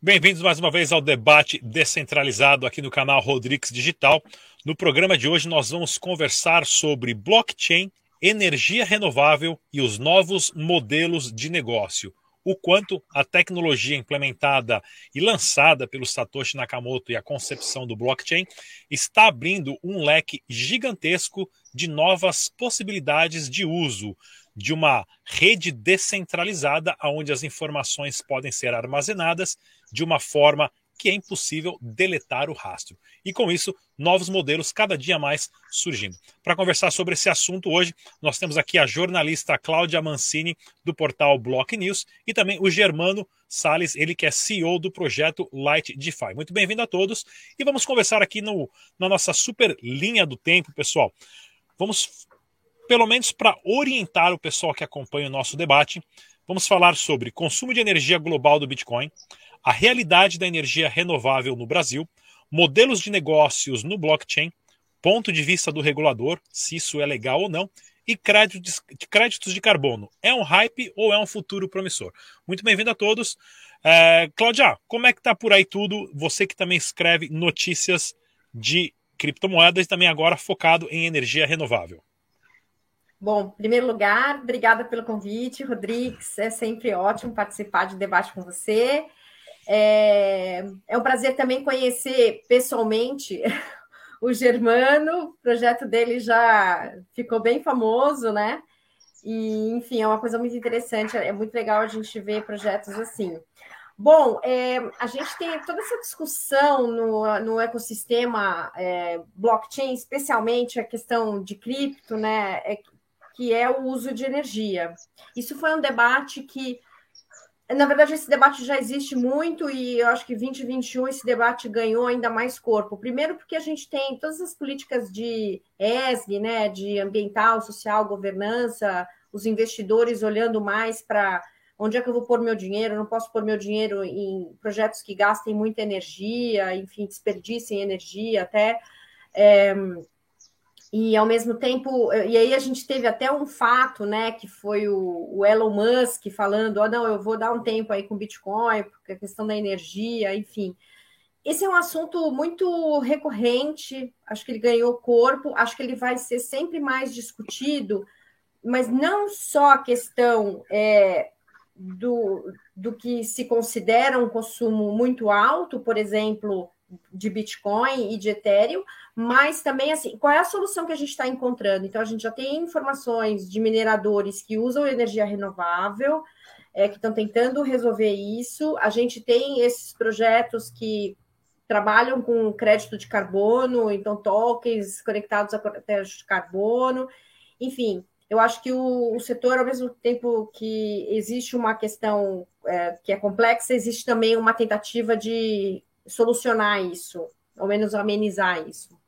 Bem-vindos mais uma vez ao debate descentralizado aqui no canal Rodrigues Digital. No programa de hoje nós vamos conversar sobre blockchain, energia renovável e os novos modelos de negócio. O quanto a tecnologia implementada e lançada pelo Satoshi Nakamoto e a concepção do blockchain está abrindo um leque gigantesco de novas possibilidades de uso de uma rede descentralizada onde as informações podem ser armazenadas de uma forma que é impossível deletar o rastro. E com isso, novos modelos cada dia mais surgindo. Para conversar sobre esse assunto hoje, nós temos aqui a jornalista Cláudia Mancini, do portal Block News, e também o Germano Sales, ele que é CEO do projeto Light DeFi. Muito bem-vindo a todos e vamos conversar aqui no, na nossa super linha do tempo, pessoal. Vamos pelo menos para orientar o pessoal que acompanha o nosso debate, vamos falar sobre consumo de energia global do Bitcoin, a realidade da energia renovável no Brasil, modelos de negócios no blockchain, ponto de vista do regulador, se isso é legal ou não, e créditos, de carbono. É um hype ou é um futuro promissor? Muito bem-vindo a todos. É, Cláudia, como é que tá por aí tudo? Você que também escreve notícias de criptomoedas e também agora focado em energia renovável. Bom, em primeiro lugar, obrigada pelo convite, Rodrigues. É sempre ótimo participar de debate com você. É, é um prazer também conhecer pessoalmente o Germano. O projeto dele já ficou bem famoso, né? E, enfim, é uma coisa muito interessante. É muito legal a gente ver projetos assim. Bom, é, a gente tem toda essa discussão no, no ecossistema é, blockchain, especialmente a questão de cripto, né? É, que é o uso de energia. Isso foi um debate que, na verdade, esse debate já existe muito e eu acho que 2021 esse debate ganhou ainda mais corpo. Primeiro, porque a gente tem todas as políticas de ESG, né, de ambiental, social, governança, os investidores olhando mais para onde é que eu vou pôr meu dinheiro, eu não posso pôr meu dinheiro em projetos que gastem muita energia, enfim, desperdicem energia até. É, e ao mesmo tempo, e aí a gente teve até um fato, né, que foi o, o Elon Musk falando, oh, não, eu vou dar um tempo aí com Bitcoin, porque a questão da energia, enfim. Esse é um assunto muito recorrente, acho que ele ganhou corpo, acho que ele vai ser sempre mais discutido, mas não só a questão é, do, do que se considera um consumo muito alto, por exemplo, de Bitcoin e de Ethereum, mas também assim, qual é a solução que a gente está encontrando? Então, a gente já tem informações de mineradores que usam energia renovável, é, que estão tentando resolver isso. A gente tem esses projetos que trabalham com crédito de carbono, então tokens conectados a crédito de carbono, enfim. Eu acho que o, o setor, ao mesmo tempo que existe uma questão é, que é complexa, existe também uma tentativa de solucionar isso, ao menos amenizar isso.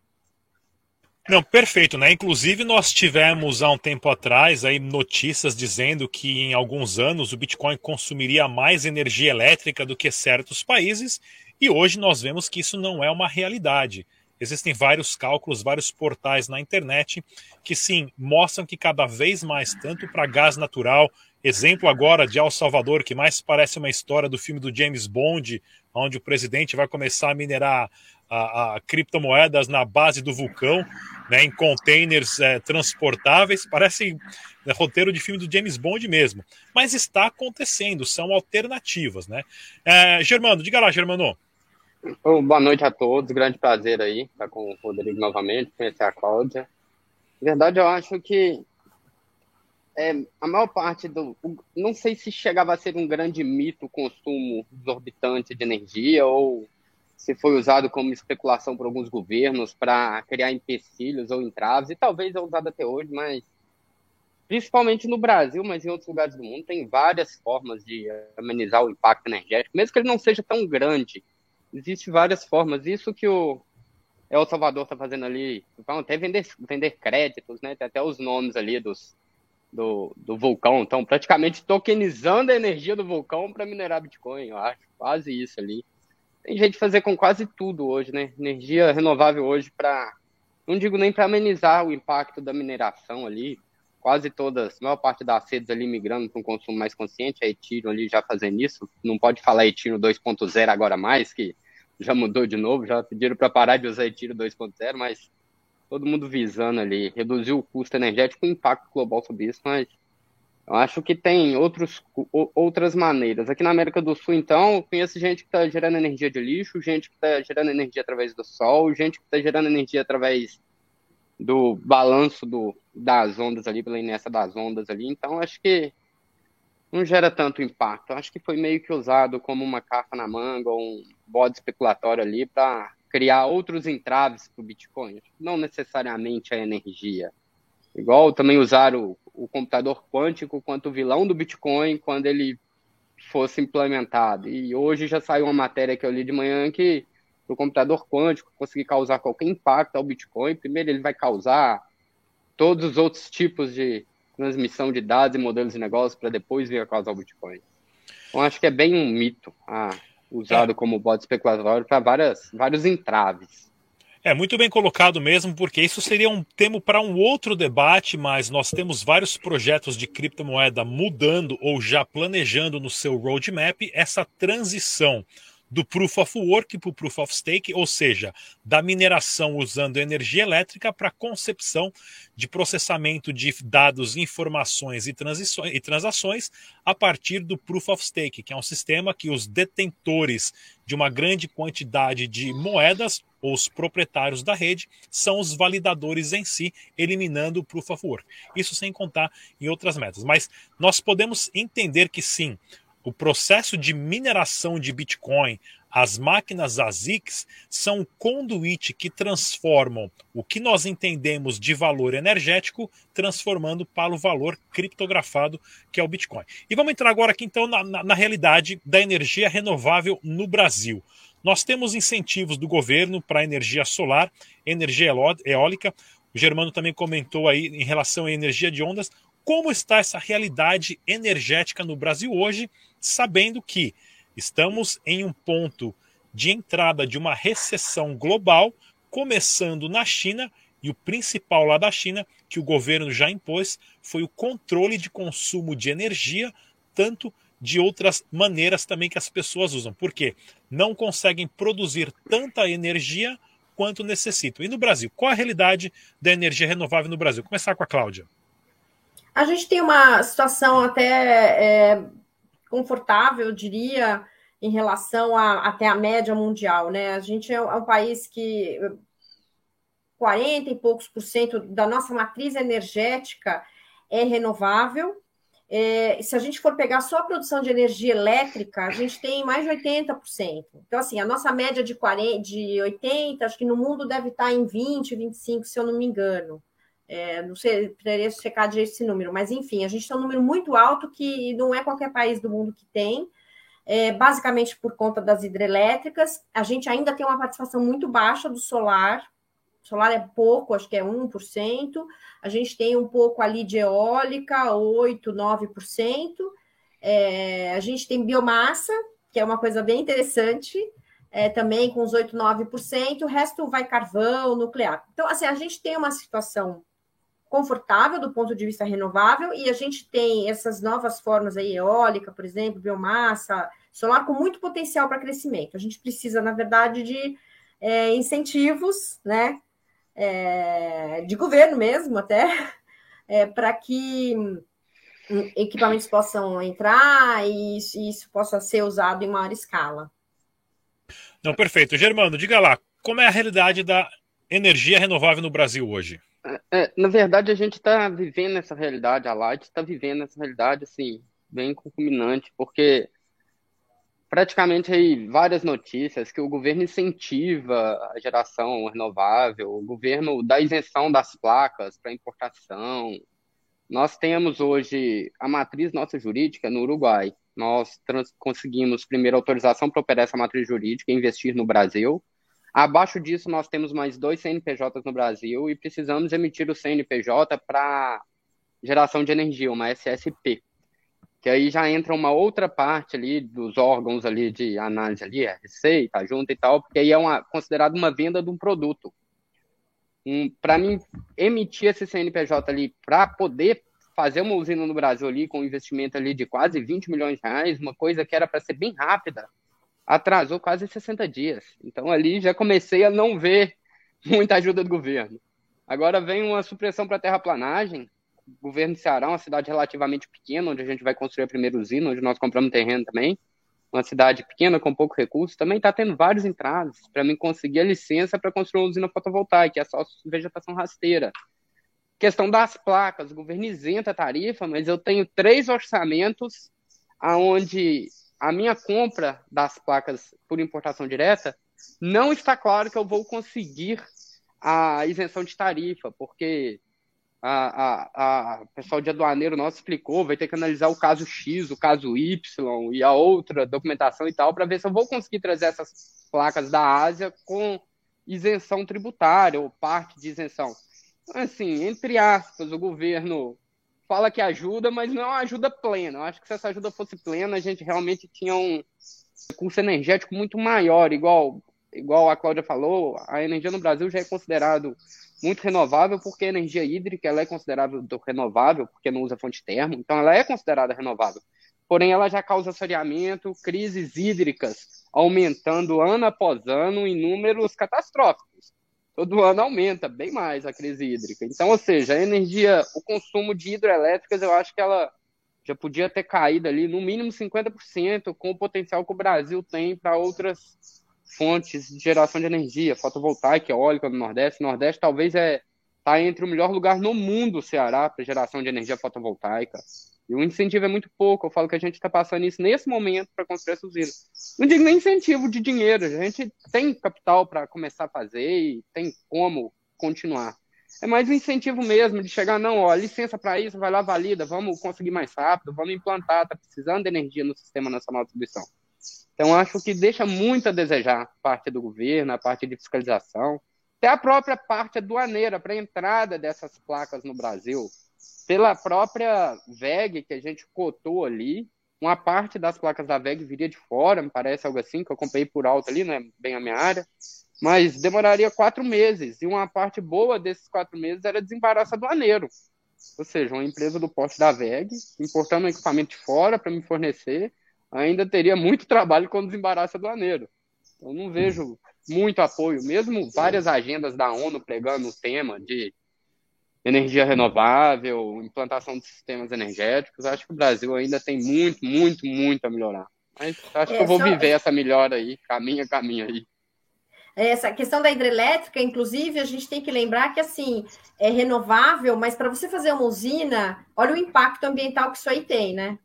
Não, perfeito, né? Inclusive nós tivemos há um tempo atrás aí notícias dizendo que em alguns anos o Bitcoin consumiria mais energia elétrica do que certos países, e hoje nós vemos que isso não é uma realidade. Existem vários cálculos, vários portais na internet que sim mostram que cada vez mais, tanto para gás natural, exemplo agora de El Salvador, que mais parece uma história do filme do James Bond, onde o presidente vai começar a minerar a, a criptomoedas na base do vulcão, né, em containers é, transportáveis, parece né, roteiro de filme do James Bond mesmo. Mas está acontecendo, são alternativas, né? É, Germano, diga lá, Germano. Boa noite a todos, grande prazer aí estar com o Rodrigo novamente, conhecer a Cláudia. Na verdade, eu acho que é, a maior parte do. Não sei se chegava a ser um grande mito o consumo exorbitante de energia ou se foi usado como especulação por alguns governos para criar empecilhos ou entraves, e talvez é usado até hoje, mas principalmente no Brasil, mas em outros lugares do mundo, tem várias formas de amenizar o impacto energético, mesmo que ele não seja tão grande. Existem várias formas. Isso que o El Salvador está fazendo ali, vão até vender, vender créditos, né? Tem até os nomes ali dos do, do vulcão. Então, praticamente tokenizando a energia do vulcão para minerar Bitcoin, eu acho. Quase isso ali. Tem jeito de fazer com quase tudo hoje, né? Energia renovável hoje para. Não digo nem para amenizar o impacto da mineração ali. Quase todas, a maior parte das sedes ali migrando para um consumo mais consciente, a Ethereum ali já fazendo isso. Não pode falar Ethereum 2.0 agora mais, que já mudou de novo, já pediram para parar de usar Ethereum 2.0, mas todo mundo visando ali reduzir o custo energético e o impacto global sobre isso, mas eu acho que tem outros, outras maneiras. Aqui na América do Sul, então, eu conheço gente que está gerando energia de lixo, gente que está gerando energia através do sol, gente que está gerando energia através do balanço do, das ondas ali, pela inércia das ondas ali. Então, acho que não gera tanto impacto. Acho que foi meio que usado como uma carta na manga, um bode especulatório ali para criar outros entraves para o Bitcoin, não necessariamente a energia. Igual também usar o, o computador quântico quanto vilão do Bitcoin quando ele fosse implementado. E hoje já saiu uma matéria que eu li de manhã que o computador quântico conseguir causar qualquer impacto ao Bitcoin, primeiro ele vai causar todos os outros tipos de transmissão de dados e modelos de negócio para depois vir a causar o Bitcoin. Então acho que é bem um mito. Ah, usado é. como bode especulatório para vários entraves. É muito bem colocado mesmo, porque isso seria um tema para um outro debate, mas nós temos vários projetos de criptomoeda mudando ou já planejando no seu roadmap essa transição do Proof of Work para o Proof of Stake, ou seja, da mineração usando energia elétrica para concepção de processamento de dados, informações e, e transações a partir do Proof of Stake, que é um sistema que os detentores de uma grande quantidade de moedas, ou os proprietários da rede, são os validadores em si, eliminando o Proof of Work. Isso sem contar em outras metas. Mas nós podemos entender que sim, o processo de mineração de Bitcoin, as máquinas ASICs, são o conduíte que transformam o que nós entendemos de valor energético, transformando para o valor criptografado, que é o Bitcoin. E vamos entrar agora aqui, então, na, na, na realidade da energia renovável no Brasil. Nós temos incentivos do governo para energia solar, energia eólica. O Germano também comentou aí em relação à energia de ondas. Como está essa realidade energética no Brasil hoje sabendo que estamos em um ponto de entrada de uma recessão global, começando na China, e o principal lá da China, que o governo já impôs, foi o controle de consumo de energia, tanto de outras maneiras também que as pessoas usam. porque Não conseguem produzir tanta energia quanto necessitam. E no Brasil, qual a realidade da energia renovável no Brasil? Começar com a Cláudia. A gente tem uma situação até é, confortável, eu diria, em relação a, até a média mundial, né? A gente é um é país que 40 e poucos por cento da nossa matriz energética é renovável. É, se a gente for pegar só a produção de energia elétrica, a gente tem mais de 80%. Então, assim, a nossa média de, 40, de 80, acho que no mundo deve estar em 20, 25, se eu não me engano. É, não sei, precisaria checar direito esse número, mas enfim, a gente tem um número muito alto que não é qualquer país do mundo que tem, é, basicamente por conta das hidrelétricas. A gente ainda tem uma participação muito baixa do solar, solar é pouco, acho que é 1%. A gente tem um pouco ali de eólica, 8%, 9%. É, a gente tem biomassa, que é uma coisa bem interessante, é, também com os 8%, 9%. O resto vai carvão, nuclear. Então, assim, a gente tem uma situação confortável do ponto de vista renovável, e a gente tem essas novas formas aí, eólica, por exemplo, biomassa, solar, com muito potencial para crescimento. A gente precisa, na verdade, de é, incentivos, né, é, de governo mesmo até, é, para que equipamentos possam entrar e isso possa ser usado em maior escala. Não, perfeito. Germano, diga lá, como é a realidade da energia renovável no Brasil hoje? É, é, na verdade, a gente está vivendo essa realidade, a Light está vivendo essa realidade, assim, bem concominante, porque praticamente aí várias notícias que o governo incentiva a geração renovável, o governo dá isenção das placas para importação. Nós temos hoje a matriz nossa jurídica no Uruguai. Nós conseguimos primeiro autorização para operar essa matriz jurídica e investir no Brasil. Abaixo disso, nós temos mais dois CNPJs no Brasil e precisamos emitir o CNPJ para geração de energia, uma SSP. Que aí já entra uma outra parte ali dos órgãos ali de análise ali, receita, junta e tal, porque aí é uma, considerado uma venda de um produto. Um, para mim, emitir esse CNPJ ali para poder fazer uma usina no Brasil ali com um investimento ali de quase 20 milhões de reais, uma coisa que era para ser bem rápida, atrasou quase 60 dias. Então ali já comecei a não ver muita ajuda do governo. Agora vem uma supressão para terraplanagem. O governo de Ceará, uma cidade relativamente pequena, onde a gente vai construir a primeira usina, onde nós compramos terreno também. Uma cidade pequena, com pouco recurso, também está tendo vários entraves para mim conseguir a licença para construir uma usina fotovoltaica, que é só vegetação rasteira. Questão das placas, o governo isenta a tarifa, mas eu tenho três orçamentos aonde a minha compra das placas por importação direta não está claro que eu vou conseguir a isenção de tarifa, porque a, a, a pessoal de aduaneiro nosso explicou, vai ter que analisar o caso X, o caso Y e a outra documentação e tal, para ver se eu vou conseguir trazer essas placas da Ásia com isenção tributária ou parte de isenção. Assim, entre aspas, o governo fala que ajuda, mas não é uma ajuda plena. Eu acho que se essa ajuda fosse plena, a gente realmente tinha um recurso energético muito maior, igual igual a Cláudia falou, a energia no Brasil já é considerado muito renovável porque a energia hídrica ela é considerada renovável porque não usa fonte termo, então ela é considerada renovável. Porém, ela já causa saneamento, crises hídricas aumentando ano após ano em números catastróficos todo ano aumenta bem mais a crise hídrica. Então, ou seja, a energia, o consumo de hidrelétricas, eu acho que ela já podia ter caído ali no mínimo 50% com o potencial que o Brasil tem para outras fontes de geração de energia, fotovoltaica, eólica no Nordeste. O Nordeste talvez é tá entre o melhor lugar no mundo, o Ceará, para geração de energia fotovoltaica. E o incentivo é muito pouco. Eu falo que a gente está passando isso nesse momento para construir essa usina. Não digo nem incentivo de dinheiro, a gente tem capital para começar a fazer e tem como continuar. É mais um incentivo mesmo de chegar, não, ó, licença para isso, vai lá, valida, vamos conseguir mais rápido, vamos implantar, está precisando de energia no Sistema Nacional de Distribuição. Então, acho que deixa muito a desejar parte do governo, a parte de fiscalização, até a própria parte aduaneira para a entrada dessas placas no Brasil pela própria VEG que a gente cotou ali, uma parte das placas da VEG viria de fora, me parece algo assim, que eu comprei por alto ali, não é bem a minha área, mas demoraria quatro meses, e uma parte boa desses quatro meses era desembaraço aduaneiro. Ou seja, uma empresa do porte da VEG, importando um equipamento de fora para me fornecer, ainda teria muito trabalho com desembaraço aduaneiro. Eu não vejo muito apoio, mesmo várias agendas da ONU pregando o tema de energia renovável, implantação de sistemas energéticos. Acho que o Brasil ainda tem muito, muito, muito a melhorar. Mas acho é, que eu vou só... viver essa melhora aí, caminho a caminho aí. Essa questão da hidrelétrica, inclusive, a gente tem que lembrar que assim é renovável, mas para você fazer uma usina, olha o impacto ambiental que isso aí tem, né?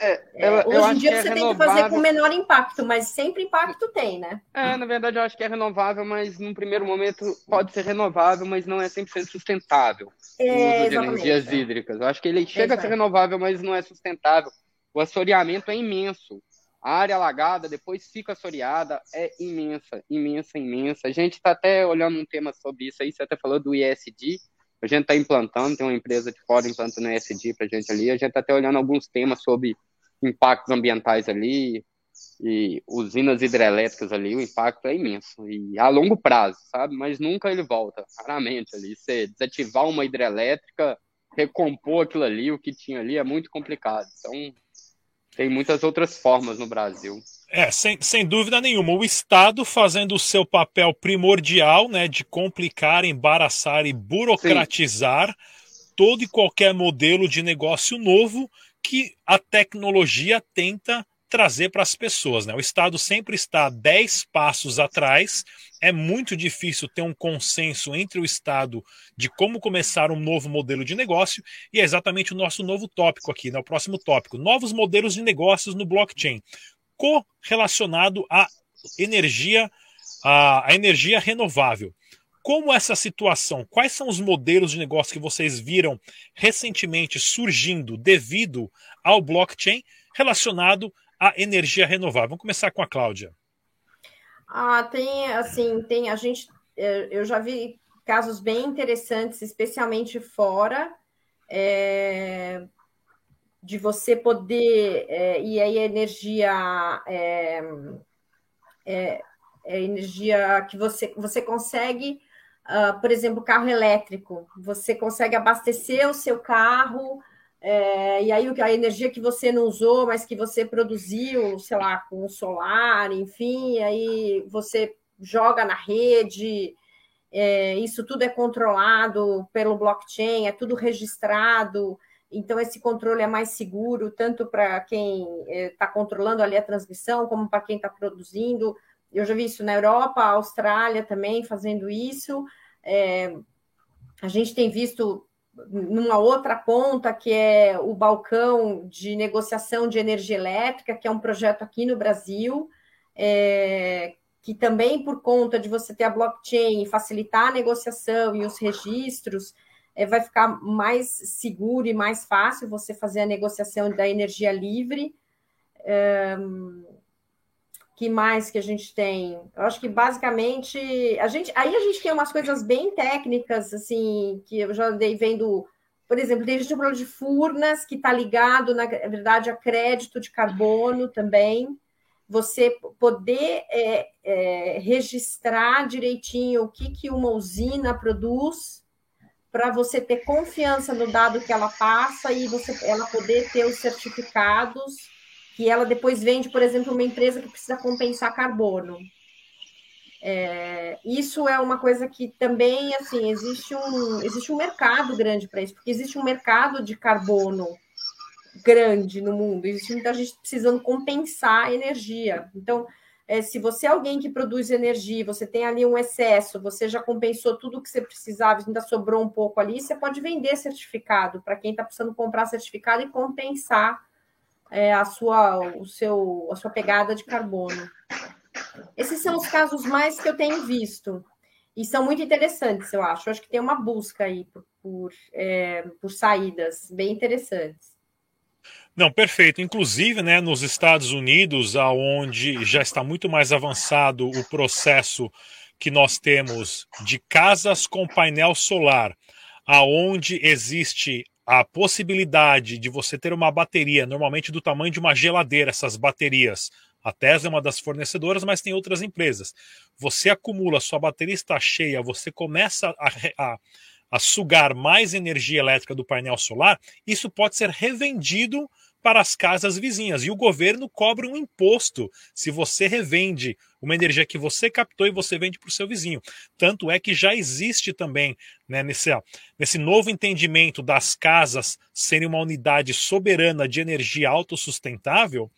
É, eu, é, Hoje em dia você é tem que fazer com menor impacto, mas sempre impacto tem, né? É, na verdade eu acho que é renovável, mas num primeiro momento pode ser renovável, mas não é 100% sustentável. É, o uso de energias é. hídricas. Eu acho que ele chega a ser renovável, mas não é sustentável. O assoreamento é imenso. A área alagada, depois fica assoreada, é imensa, imensa, imensa. A gente está até olhando um tema sobre isso aí, você até falou do ISD, a gente está implantando, tem uma empresa de fora implantando ESG para a gente ali. A gente está até olhando alguns temas sobre impactos ambientais ali e usinas hidrelétricas ali. O impacto é imenso e a longo prazo, sabe? Mas nunca ele volta, raramente ali. Você desativar uma hidrelétrica, recompor aquilo ali, o que tinha ali, é muito complicado. Então, tem muitas outras formas no Brasil. É, sem, sem dúvida nenhuma. O Estado fazendo o seu papel primordial, né, de complicar, embaraçar e burocratizar Sim. todo e qualquer modelo de negócio novo que a tecnologia tenta trazer para as pessoas. Né? O Estado sempre está dez passos atrás. É muito difícil ter um consenso entre o Estado de como começar um novo modelo de negócio, e é exatamente o nosso novo tópico aqui, né? o próximo tópico: novos modelos de negócios no blockchain correlacionado à energia, à, à energia renovável. Como essa situação? Quais são os modelos de negócio que vocês viram recentemente surgindo devido ao blockchain relacionado à energia renovável? Vamos começar com a Cláudia. Ah, tem assim, tem a gente, é, eu já vi casos bem interessantes, especialmente fora, é, de você poder, é, e aí a energia é, é, é energia que você, você consegue, uh, por exemplo, carro elétrico, você consegue abastecer o seu carro, é, e aí a energia que você não usou, mas que você produziu, sei lá, com o solar, enfim, aí você joga na rede, é, isso tudo é controlado pelo blockchain, é tudo registrado, então esse controle é mais seguro, tanto para quem está é, controlando ali a transmissão, como para quem está produzindo. Eu já vi isso na Europa, Austrália também fazendo isso. É, a gente tem visto numa outra ponta, que é o balcão de negociação de energia elétrica, que é um projeto aqui no Brasil, é, que também por conta de você ter a blockchain, facilitar a negociação e os registros, é, vai ficar mais seguro e mais fácil você fazer a negociação da energia livre. É, que mais que a gente tem? Eu acho que basicamente a gente aí a gente tem umas coisas bem técnicas assim que eu já andei vendo, por exemplo, tem gente falando de furnas que está ligado na verdade a crédito de carbono também você poder é, é, registrar direitinho o que, que uma usina produz para você ter confiança no dado que ela passa e você, ela poder ter os certificados que ela depois vende, por exemplo, uma empresa que precisa compensar carbono. É, isso é uma coisa que também, assim, existe um, existe um mercado grande para isso, porque existe um mercado de carbono grande no mundo. Existe muita gente precisando compensar a energia. Então, é, se você é alguém que produz energia, você tem ali um excesso, você já compensou tudo que você precisava, ainda sobrou um pouco ali, você pode vender certificado para quem está precisando comprar certificado e compensar é, a sua, o seu, a sua pegada de carbono. Esses são os casos mais que eu tenho visto. E são muito interessantes, eu acho. Eu acho que tem uma busca aí por, por, é, por saídas bem interessantes. Não, perfeito. Inclusive, né, nos Estados Unidos, aonde já está muito mais avançado o processo que nós temos de casas com painel solar, aonde existe a possibilidade de você ter uma bateria, normalmente do tamanho de uma geladeira, essas baterias. A Tesla é uma das fornecedoras, mas tem outras empresas. Você acumula, sua bateria está cheia, você começa a, a, a sugar mais energia elétrica do painel solar, isso pode ser revendido para as casas vizinhas. E o governo cobra um imposto se você revende uma energia que você captou e você vende para o seu vizinho. Tanto é que já existe também, né, nesse, nesse novo entendimento das casas serem uma unidade soberana de energia autossustentável,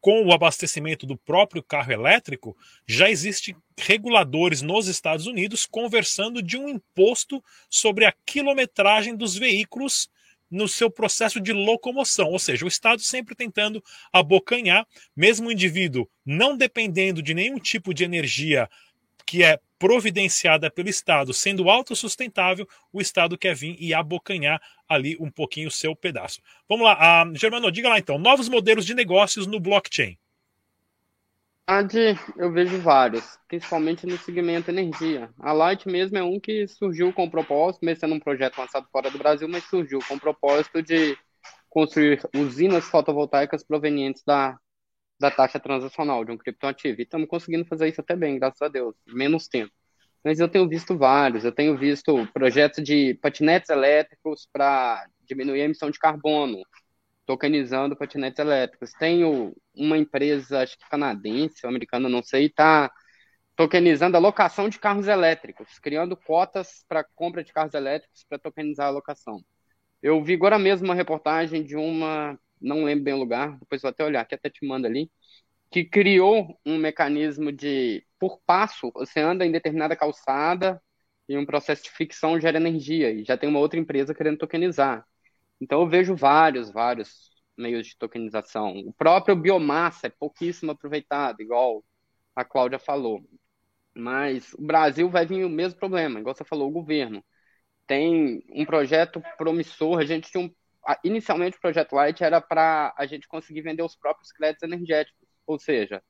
com o abastecimento do próprio carro elétrico, já existem reguladores nos Estados Unidos conversando de um imposto sobre a quilometragem dos veículos no seu processo de locomoção, ou seja, o Estado sempre tentando abocanhar, mesmo o indivíduo não dependendo de nenhum tipo de energia que é providenciada pelo Estado, sendo autossustentável, o Estado quer vir e abocanhar ali um pouquinho o seu pedaço. Vamos lá, uh, Germano, diga lá então, novos modelos de negócios no blockchain verdade, eu vejo vários, principalmente no segmento energia. A Light mesmo é um que surgiu com o propósito, mesmo sendo um projeto lançado fora do Brasil, mas surgiu com o propósito de construir usinas fotovoltaicas provenientes da, da taxa transacional de um criptoativo. E estamos conseguindo fazer isso até bem, graças a Deus, menos tempo. Mas eu tenho visto vários, eu tenho visto projetos de patinetes elétricos para diminuir a emissão de carbono, tokenizando patinetes elétricos. Tenho uma empresa, acho que canadense ou americana, não sei, está tokenizando a locação de carros elétricos, criando cotas para compra de carros elétricos para tokenizar a locação. Eu vi agora mesmo uma reportagem de uma, não lembro bem o lugar, depois vou até olhar, que até te manda ali, que criou um mecanismo de, por passo, você anda em determinada calçada e um processo de ficção gera energia, e já tem uma outra empresa querendo tokenizar. Então eu vejo vários, vários meios de tokenização. O próprio biomassa é pouquíssimo aproveitado, igual a Cláudia falou. Mas o Brasil vai vir o mesmo problema, igual você falou, o governo. Tem um projeto promissor, a gente tinha um. Inicialmente o projeto Light era para a gente conseguir vender os próprios créditos energéticos. Ou seja,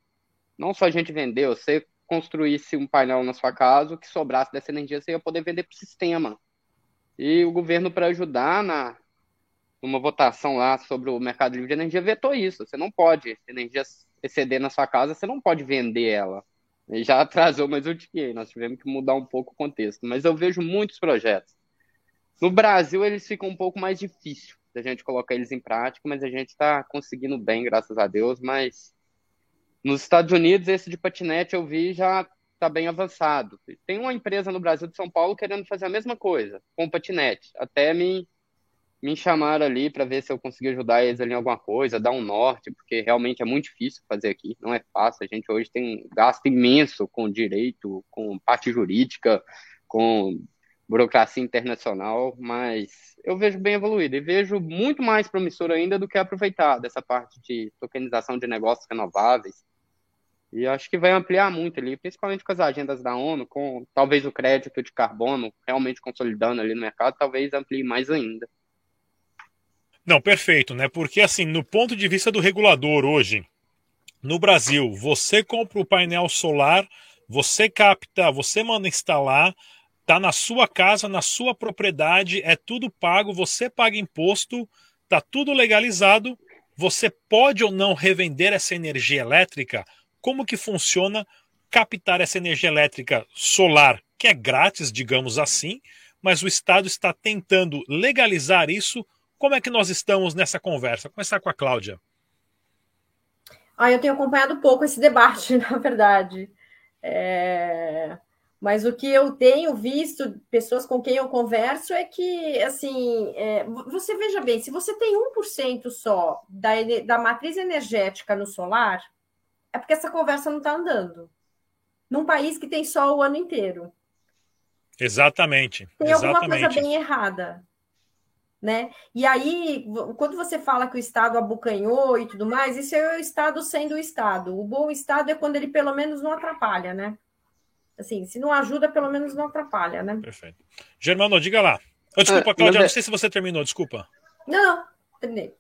não só a gente vender, você construísse um painel na sua casa, o que sobrasse dessa energia você ia poder vender para o sistema. E o governo, para ajudar na, numa votação lá sobre o mercado livre de energia, vetou isso. Você não pode, energia exceder na sua casa, você não pode vender ela. E já atrasou mais o dinheiro, nós tivemos que mudar um pouco o contexto. Mas eu vejo muitos projetos. No Brasil, eles ficam um pouco mais difícil da gente colocar eles em prática, mas a gente está conseguindo bem, graças a Deus. Mas nos Estados Unidos, esse de patinete eu vi já está bem avançado. Tem uma empresa no Brasil de São Paulo querendo fazer a mesma coisa com patinete. Até me me chamaram ali para ver se eu conseguia ajudar eles ali em alguma coisa, dar um norte, porque realmente é muito difícil fazer aqui, não é fácil. A gente hoje tem um gasto imenso com direito, com parte jurídica, com burocracia internacional, mas eu vejo bem evoluído e vejo muito mais promissor ainda do que aproveitar dessa parte de tokenização de negócios renováveis. E acho que vai ampliar muito ali, principalmente com as agendas da ONU, com talvez o crédito de carbono realmente consolidando ali no mercado, talvez amplie mais ainda. Não, perfeito, né? Porque assim, no ponto de vista do regulador hoje, no Brasil, você compra o painel solar, você capta, você manda instalar, tá na sua casa, na sua propriedade, é tudo pago, você paga imposto, tá tudo legalizado, você pode ou não revender essa energia elétrica? Como que funciona captar essa energia elétrica solar, que é grátis, digamos assim, mas o Estado está tentando legalizar isso como é que nós estamos nessa conversa? Começar com a Cláudia. Ah, eu tenho acompanhado pouco esse debate, na verdade. É... Mas o que eu tenho visto, pessoas com quem eu converso, é que, assim, é... você veja bem, se você tem 1% só da, da matriz energética no solar, é porque essa conversa não está andando. Num país que tem sol o ano inteiro. Exatamente. Tem exatamente. alguma coisa bem errada né? E aí, quando você fala que o Estado abocanhou e tudo mais, isso é o Estado sendo o Estado. O bom Estado é quando ele pelo menos não atrapalha, né? Assim, se não ajuda, pelo menos não atrapalha, né? Perfeito. Germano, diga lá. Oh, desculpa, ah, Cláudia, não sei se você terminou, desculpa. Não, terminei.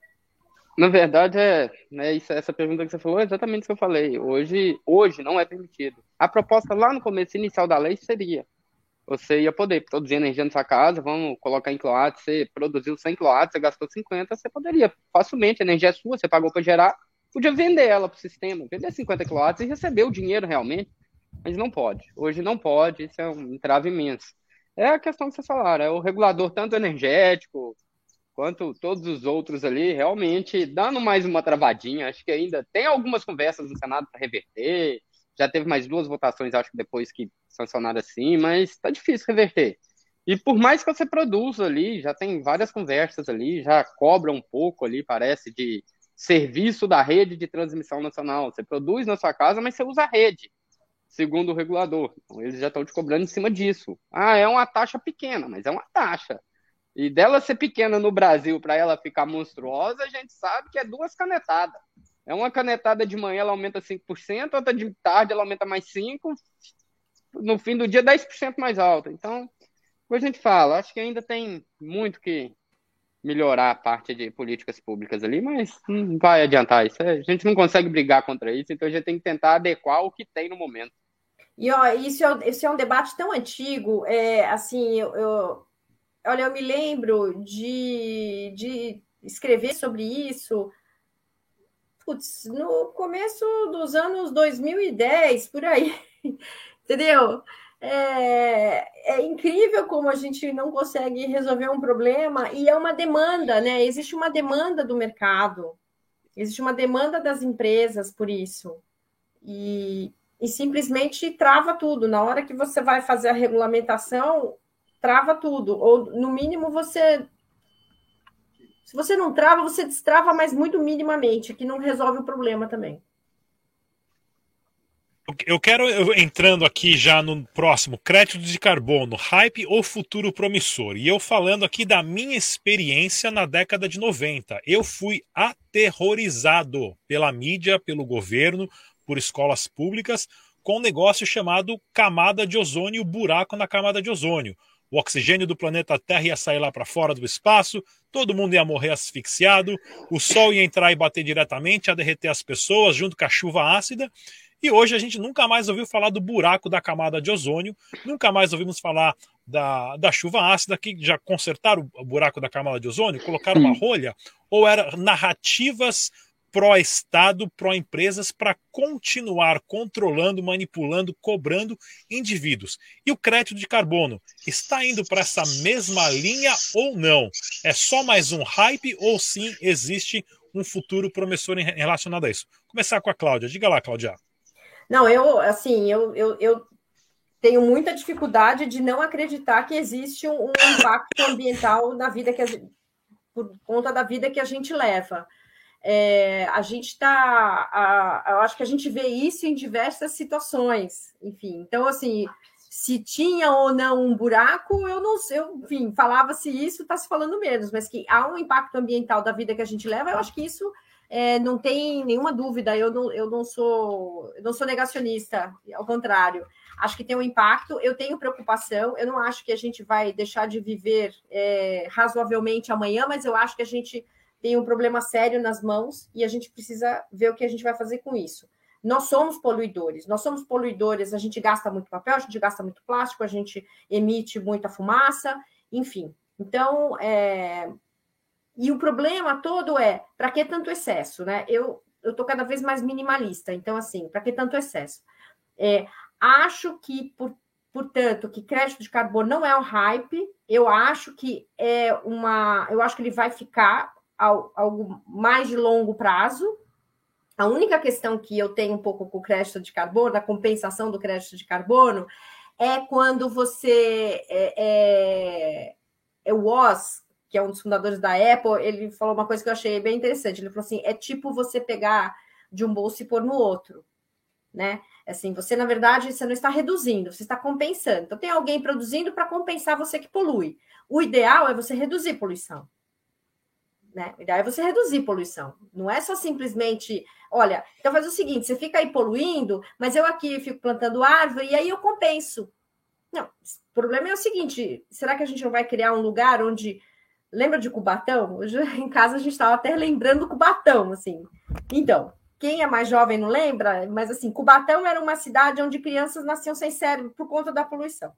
Na verdade, é, né, isso, essa pergunta que você falou é exatamente o que eu falei. Hoje, hoje não é permitido. A proposta lá no começo inicial da lei seria você ia poder produzir energia na sua casa, vamos colocar em quilowatt, você produziu 100 kW, você gastou 50, você poderia facilmente, a energia é sua, você pagou para gerar, podia vender ela para o sistema, vender 50 kW e receber o dinheiro realmente, mas não pode. Hoje não pode, isso é um entrave imenso. É a questão que vocês falaram, é o regulador tanto energético quanto todos os outros ali, realmente dando mais uma travadinha, acho que ainda tem algumas conversas no Senado para reverter, já teve mais duas votações, acho que depois que sancionaram assim, mas está difícil reverter. E por mais que você produza ali, já tem várias conversas ali, já cobra um pouco ali, parece, de serviço da rede de transmissão nacional. Você produz na sua casa, mas você usa a rede, segundo o regulador. Então, eles já estão te cobrando em cima disso. Ah, é uma taxa pequena, mas é uma taxa. E dela ser pequena no Brasil para ela ficar monstruosa, a gente sabe que é duas canetadas. É uma canetada de manhã, ela aumenta 5%, outra de tarde, ela aumenta mais 5%, no fim do dia, 10% mais alta. Então, como a gente fala, acho que ainda tem muito que melhorar a parte de políticas públicas ali, mas não vai adiantar isso. A gente não consegue brigar contra isso, então a gente tem que tentar adequar o que tem no momento. E ó, isso é, isso é um debate tão antigo, é, assim, eu, eu, olha, eu me lembro de, de escrever sobre isso putz, no começo dos anos 2010, por aí, entendeu? É, é, incrível como a gente não consegue resolver um problema e é uma demanda, né? Existe uma demanda do mercado, existe uma demanda das empresas por isso. E, e simplesmente trava tudo. Na hora que você vai fazer a regulamentação, trava tudo. Ou, no mínimo, você se você não trava, você destrava, mas muito minimamente, que não resolve o problema também. Eu quero, entrando aqui já no próximo, crédito de carbono, hype ou futuro promissor? E eu falando aqui da minha experiência na década de 90. Eu fui aterrorizado pela mídia, pelo governo, por escolas públicas, com um negócio chamado camada de ozônio, buraco na camada de ozônio o oxigênio do planeta Terra ia sair lá para fora do espaço, todo mundo ia morrer asfixiado, o sol ia entrar e bater diretamente, a derreter as pessoas junto com a chuva ácida. E hoje a gente nunca mais ouviu falar do buraco da camada de ozônio, nunca mais ouvimos falar da, da chuva ácida que já consertaram o buraco da camada de ozônio, colocaram uma rolha, ou eram narrativas pró-Estado, pró-empresas para continuar controlando, manipulando, cobrando indivíduos. E o crédito de carbono está indo para essa mesma linha ou não? É só mais um hype ou sim existe um futuro promissor relacionado a isso? Começar com a Cláudia. Diga lá, Cláudia. Não, eu, assim, eu, eu, eu tenho muita dificuldade de não acreditar que existe um, um impacto ambiental na vida que a por conta da vida que a gente leva. É, a gente está, eu acho que a gente vê isso em diversas situações, enfim. Então, assim, se tinha ou não um buraco, eu não sei, enfim, falava-se isso, está se falando menos, mas que há um impacto ambiental da vida que a gente leva, eu acho que isso é, não tem nenhuma dúvida. Eu não, eu não sou, eu não sou negacionista, ao contrário. Acho que tem um impacto. Eu tenho preocupação. Eu não acho que a gente vai deixar de viver é, razoavelmente amanhã, mas eu acho que a gente tem um problema sério nas mãos e a gente precisa ver o que a gente vai fazer com isso. Nós somos poluidores, nós somos poluidores, a gente gasta muito papel, a gente gasta muito plástico, a gente emite muita fumaça, enfim. Então, é... e o problema todo é para que tanto excesso, né? Eu eu tô cada vez mais minimalista, então assim, para que tanto excesso? É, acho que por portanto, que crédito de carbono não é um hype. Eu acho que é uma, eu acho que ele vai ficar algo mais de longo prazo. A única questão que eu tenho um pouco com o crédito de carbono, a compensação do crédito de carbono, é quando você é, é, é o Oz, que é um dos fundadores da Apple, ele falou uma coisa que eu achei bem interessante. Ele falou assim: é tipo você pegar de um bolso e pôr no outro, né? Assim, você na verdade você não está reduzindo, você está compensando. Então tem alguém produzindo para compensar você que polui. O ideal é você reduzir poluição. Né? Ideal é você reduzir poluição. Não é só simplesmente, olha, então faz o seguinte: você fica aí poluindo, mas eu aqui fico plantando árvore e aí eu compenso. Não, o problema é o seguinte: será que a gente não vai criar um lugar onde. Lembra de Cubatão? Hoje em casa a gente estava até lembrando Cubatão, assim. Então, quem é mais jovem não lembra, mas assim, Cubatão era uma cidade onde crianças nasciam sem cérebro por conta da poluição.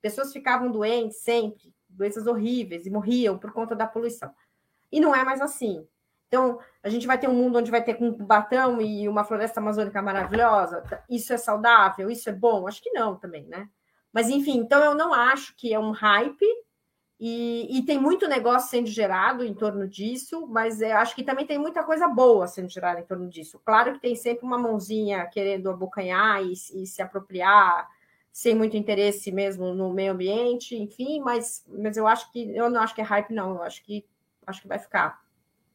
Pessoas ficavam doentes sempre, doenças horríveis e morriam por conta da poluição. E não é mais assim. Então, a gente vai ter um mundo onde vai ter um batão e uma floresta amazônica maravilhosa. Isso é saudável? Isso é bom? Acho que não também, né? Mas, enfim, então eu não acho que é um hype. E, e tem muito negócio sendo gerado em torno disso, mas eu acho que também tem muita coisa boa sendo gerada em torno disso. Claro que tem sempre uma mãozinha querendo abocanhar e, e se apropriar sem muito interesse mesmo no meio ambiente, enfim, mas, mas eu acho que eu não acho que é hype, não. Eu acho que acho que vai ficar.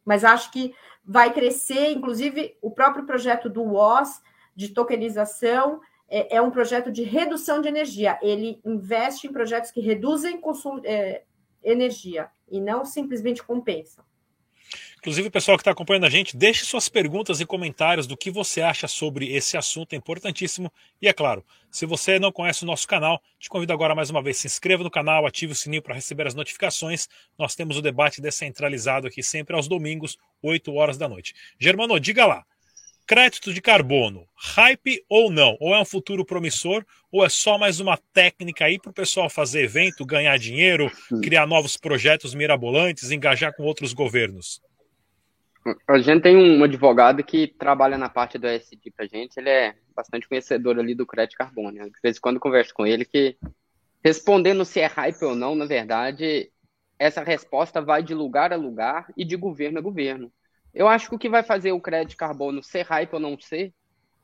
Mas acho que vai crescer, inclusive, o próprio projeto do WOS de tokenização é, é um projeto de redução de energia. Ele investe em projetos que reduzem consumo, é, energia e não simplesmente compensam. Inclusive, o pessoal que está acompanhando a gente, deixe suas perguntas e comentários do que você acha sobre esse assunto, é importantíssimo. E é claro, se você não conhece o nosso canal, te convido agora mais uma vez, se inscreva no canal, ative o sininho para receber as notificações. Nós temos o debate descentralizado aqui sempre aos domingos, 8 horas da noite. Germano, diga lá, crédito de carbono, hype ou não? Ou é um futuro promissor, ou é só mais uma técnica aí para o pessoal fazer evento, ganhar dinheiro, criar novos projetos mirabolantes, engajar com outros governos? A gente tem um advogado que trabalha na parte do ESG pra gente, ele é bastante conhecedor ali do crédito carbono. Né? De vez em quando converso com ele que, respondendo se é hype ou não, na verdade, essa resposta vai de lugar a lugar e de governo a governo. Eu acho que o que vai fazer o crédito carbono ser hype ou não ser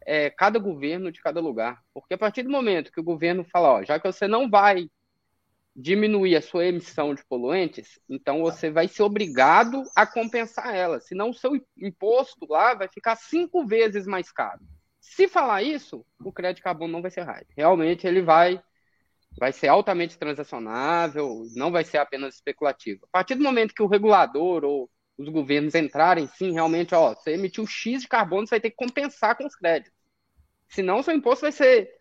é cada governo de cada lugar. Porque a partir do momento que o governo fala, ó, já que você não vai diminuir a sua emissão de poluentes, então você vai ser obrigado a compensar ela, senão o seu imposto lá vai ficar cinco vezes mais caro. Se falar isso, o crédito carbono não vai ser hype. Realmente ele vai vai ser altamente transacionável, não vai ser apenas especulativo. A partir do momento que o regulador ou os governos entrarem, sim, realmente, ó, você emitiu X de carbono, você vai ter que compensar com os créditos. Senão, seu imposto vai ser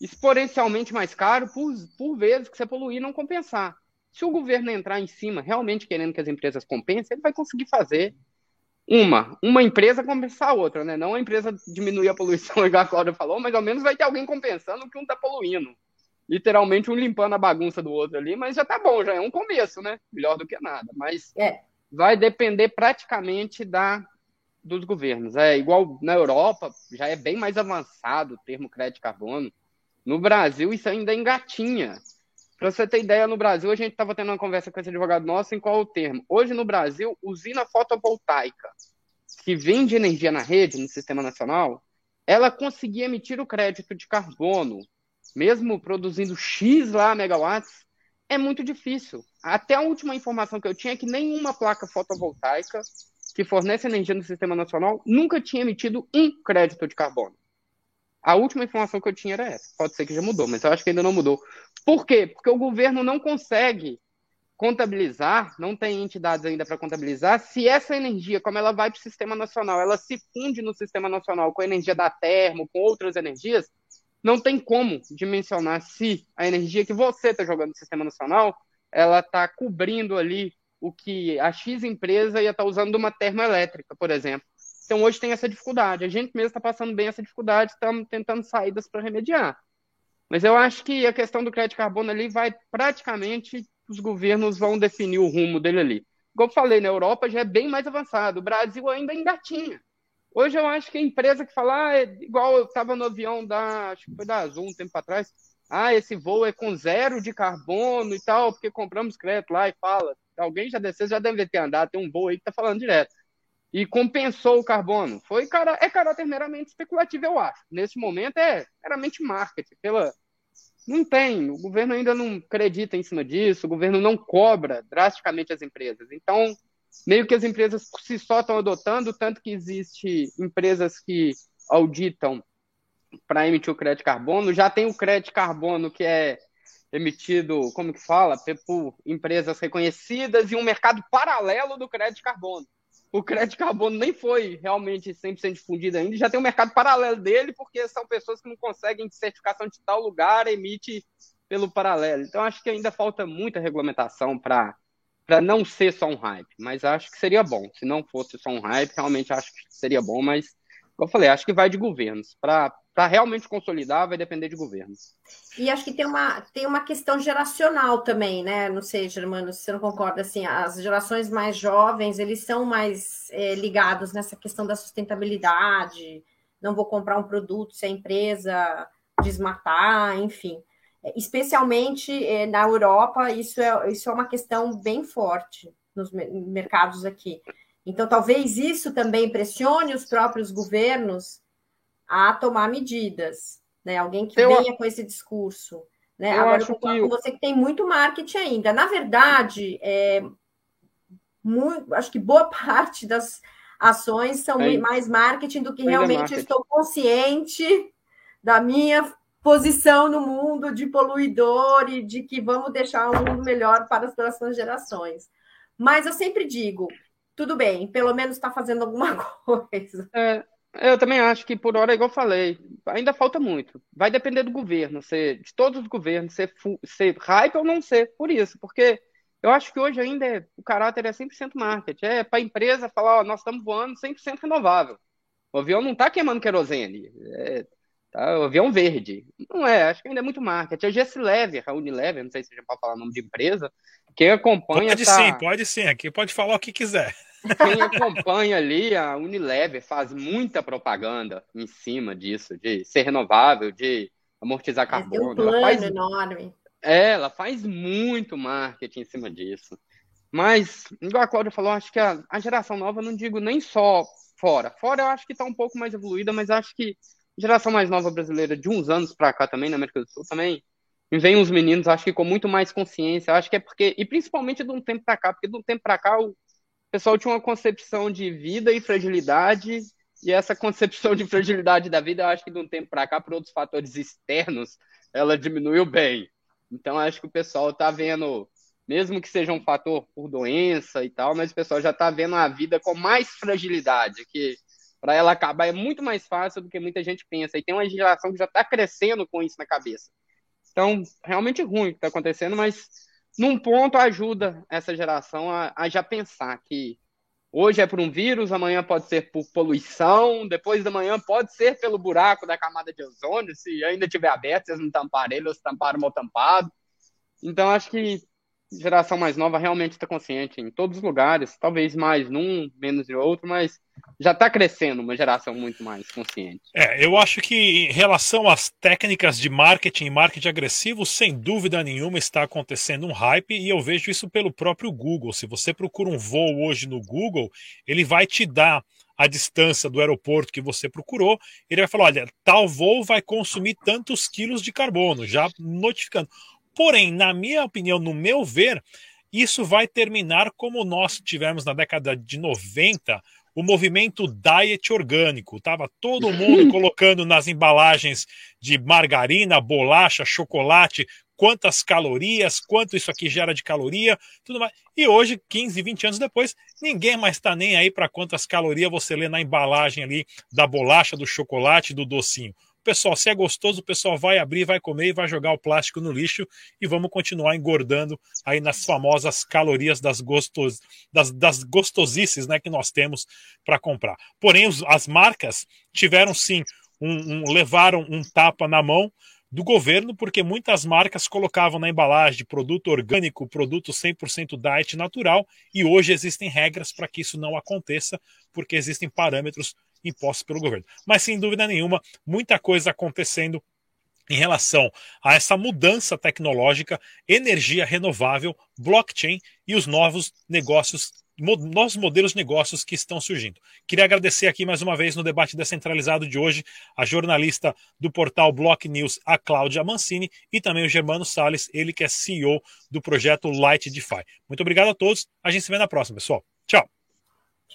exponencialmente mais caro por, por vezes que você poluir e não compensar. Se o governo entrar em cima, realmente querendo que as empresas compensem, ele vai conseguir fazer uma, uma empresa compensar a outra, né? Não a empresa diminuir a poluição, igual a Cláudia falou, mas ao menos vai ter alguém compensando que um está poluindo. literalmente um limpando a bagunça do outro ali, mas já tá bom, já é um começo, né? Melhor do que nada. Mas é. vai depender praticamente da dos governos. É igual na Europa, já é bem mais avançado o termo crédito carbono. No Brasil, isso ainda engatinha. Para você ter ideia, no Brasil, a gente estava tendo uma conversa com esse advogado nosso em qual o termo. Hoje, no Brasil, usina fotovoltaica, que vende energia na rede, no sistema nacional, ela conseguia emitir o crédito de carbono, mesmo produzindo X lá megawatts, é muito difícil. Até a última informação que eu tinha é que nenhuma placa fotovoltaica que fornece energia no sistema nacional nunca tinha emitido um crédito de carbono. A última informação que eu tinha era essa. Pode ser que já mudou, mas eu acho que ainda não mudou. Por quê? Porque o governo não consegue contabilizar, não tem entidades ainda para contabilizar, se essa energia, como ela vai para o sistema nacional, ela se funde no sistema nacional com a energia da termo, com outras energias, não tem como dimensionar se a energia que você está jogando no sistema nacional, ela está cobrindo ali o que a X empresa ia estar tá usando uma termoelétrica, por exemplo. Então hoje tem essa dificuldade. A gente mesmo está passando bem essa dificuldade, estamos tentando saídas para remediar. Mas eu acho que a questão do crédito carbono ali vai praticamente os governos vão definir o rumo dele ali. Como eu falei, na Europa já é bem mais avançado. O Brasil ainda engatinha. Hoje eu acho que a empresa que fala, ah, é igual eu estava no avião da, acho que foi da Azul um tempo atrás, ah, esse voo é com zero de carbono e tal, porque compramos crédito lá e fala. Alguém já desceu, já deve ter andado, tem um voo aí que está falando direto. E compensou o carbono. Foi cara, é caráter meramente especulativo, eu acho. Nesse momento é meramente marketing, pela não tem, o governo ainda não acredita em cima disso, o governo não cobra drasticamente as empresas. Então, meio que as empresas se só estão adotando, tanto que existe empresas que auditam para emitir o crédito carbono, já tem o crédito carbono que é emitido, como que fala, por empresas reconhecidas e um mercado paralelo do crédito carbono o crédito carbono nem foi realmente 100% difundido ainda, já tem um mercado paralelo dele, porque são pessoas que não conseguem certificação de tal lugar, emite pelo paralelo. Então, acho que ainda falta muita regulamentação para não ser só um hype, mas acho que seria bom. Se não fosse só um hype, realmente acho que seria bom, mas, como eu falei, acho que vai de governos. Para para realmente consolidar, vai depender de governo. E acho que tem uma, tem uma questão geracional também, né? Não sei, Germano, se você não concorda, assim, as gerações mais jovens, eles são mais é, ligados nessa questão da sustentabilidade, não vou comprar um produto se a empresa desmatar, enfim. Especialmente é, na Europa, isso é, isso é uma questão bem forte nos mercados aqui. Então, talvez isso também pressione os próprios governos a tomar medidas, né? Alguém que eu, venha com esse discurso. Né? Eu Agora, acho que... você que tem muito marketing ainda. Na verdade, é, muito, acho que boa parte das ações são é. mais marketing do que ainda realmente estou consciente da minha posição no mundo de poluidor e de que vamos deixar um mundo melhor para as próximas gerações. Mas eu sempre digo, tudo bem, pelo menos está fazendo alguma coisa. É, eu também acho que por hora, igual eu falei, ainda falta muito. Vai depender do governo, ser, de todos os governos, ser, ser hype ou não ser, por isso. Porque eu acho que hoje ainda é, o caráter é 100% marketing. É para a empresa falar, ó, nós estamos voando 100% renovável. O avião não está queimando querosene. É, tá, o avião verde. Não é, acho que ainda é muito marketing. A Gesslever, a Unilever, não sei se já pode falar o nome de empresa, quem acompanha. Pode tá... sim, pode sim. Aqui pode falar o que quiser. Quem acompanha ali, a Unilever faz muita propaganda em cima disso, de ser renovável, de amortizar carbono. É um plano ela faz, enorme. É, ela faz muito marketing em cima disso. Mas, igual a Cláudia falou, acho que a, a geração nova, não digo nem só fora. Fora eu acho que está um pouco mais evoluída, mas acho que a geração mais nova brasileira, de uns anos para cá também, na América do Sul também, vem uns meninos, acho que com muito mais consciência. Acho que é porque, e principalmente de um tempo para cá, porque de um tempo para cá o o pessoal tinha uma concepção de vida e fragilidade, e essa concepção de fragilidade da vida, eu acho que de um tempo para cá, por outros fatores externos, ela diminuiu bem. Então, acho que o pessoal está vendo, mesmo que seja um fator por doença e tal, mas o pessoal já está vendo a vida com mais fragilidade, que para ela acabar é muito mais fácil do que muita gente pensa. E tem uma geração que já está crescendo com isso na cabeça. Então, realmente ruim o que está acontecendo, mas num ponto ajuda essa geração a, a já pensar que Hoje é por um vírus, amanhã pode ser por poluição, depois da manhã pode ser pelo buraco da camada de ozônio, se ainda tiver aberto, vocês não tamparam ele ou se tamparam mal tampado. Então, acho que geração mais nova realmente está consciente em todos os lugares, talvez mais num, menos em outro, mas já está crescendo uma geração muito mais consciente. É, eu acho que em relação às técnicas de marketing e marketing agressivo, sem dúvida nenhuma está acontecendo um hype e eu vejo isso pelo próprio Google. Se você procura um voo hoje no Google, ele vai te dar a distância do aeroporto que você procurou, ele vai falar: olha, tal voo vai consumir tantos quilos de carbono, já notificando. Porém, na minha opinião, no meu ver, isso vai terminar como nós tivemos na década de 90, o movimento diet orgânico. Tava todo mundo colocando nas embalagens de margarina, bolacha, chocolate, quantas calorias, quanto isso aqui gera de caloria, tudo mais. E hoje, 15, 20 anos depois, ninguém mais está nem aí para quantas calorias você lê na embalagem ali da bolacha, do chocolate, do docinho. Pessoal, se é gostoso, o pessoal vai abrir, vai comer e vai jogar o plástico no lixo e vamos continuar engordando aí nas famosas calorias das, gostos, das, das gostosices né, que nós temos para comprar. Porém, os, as marcas tiveram sim, um, um, levaram um tapa na mão do governo, porque muitas marcas colocavam na embalagem produto orgânico, produto 100% diet natural, e hoje existem regras para que isso não aconteça, porque existem parâmetros impostos pelo governo. Mas sem dúvida nenhuma, muita coisa acontecendo em relação a essa mudança tecnológica, energia renovável, blockchain e os novos negócios, novos modelos de negócios que estão surgindo. Queria agradecer aqui mais uma vez no debate descentralizado de hoje a jornalista do portal Block News, a Cláudia Mancini, e também o Germano Sales, ele que é CEO do projeto Light DeFi. Muito obrigado a todos. A gente se vê na próxima, pessoal. Tchau.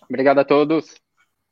Obrigado a todos.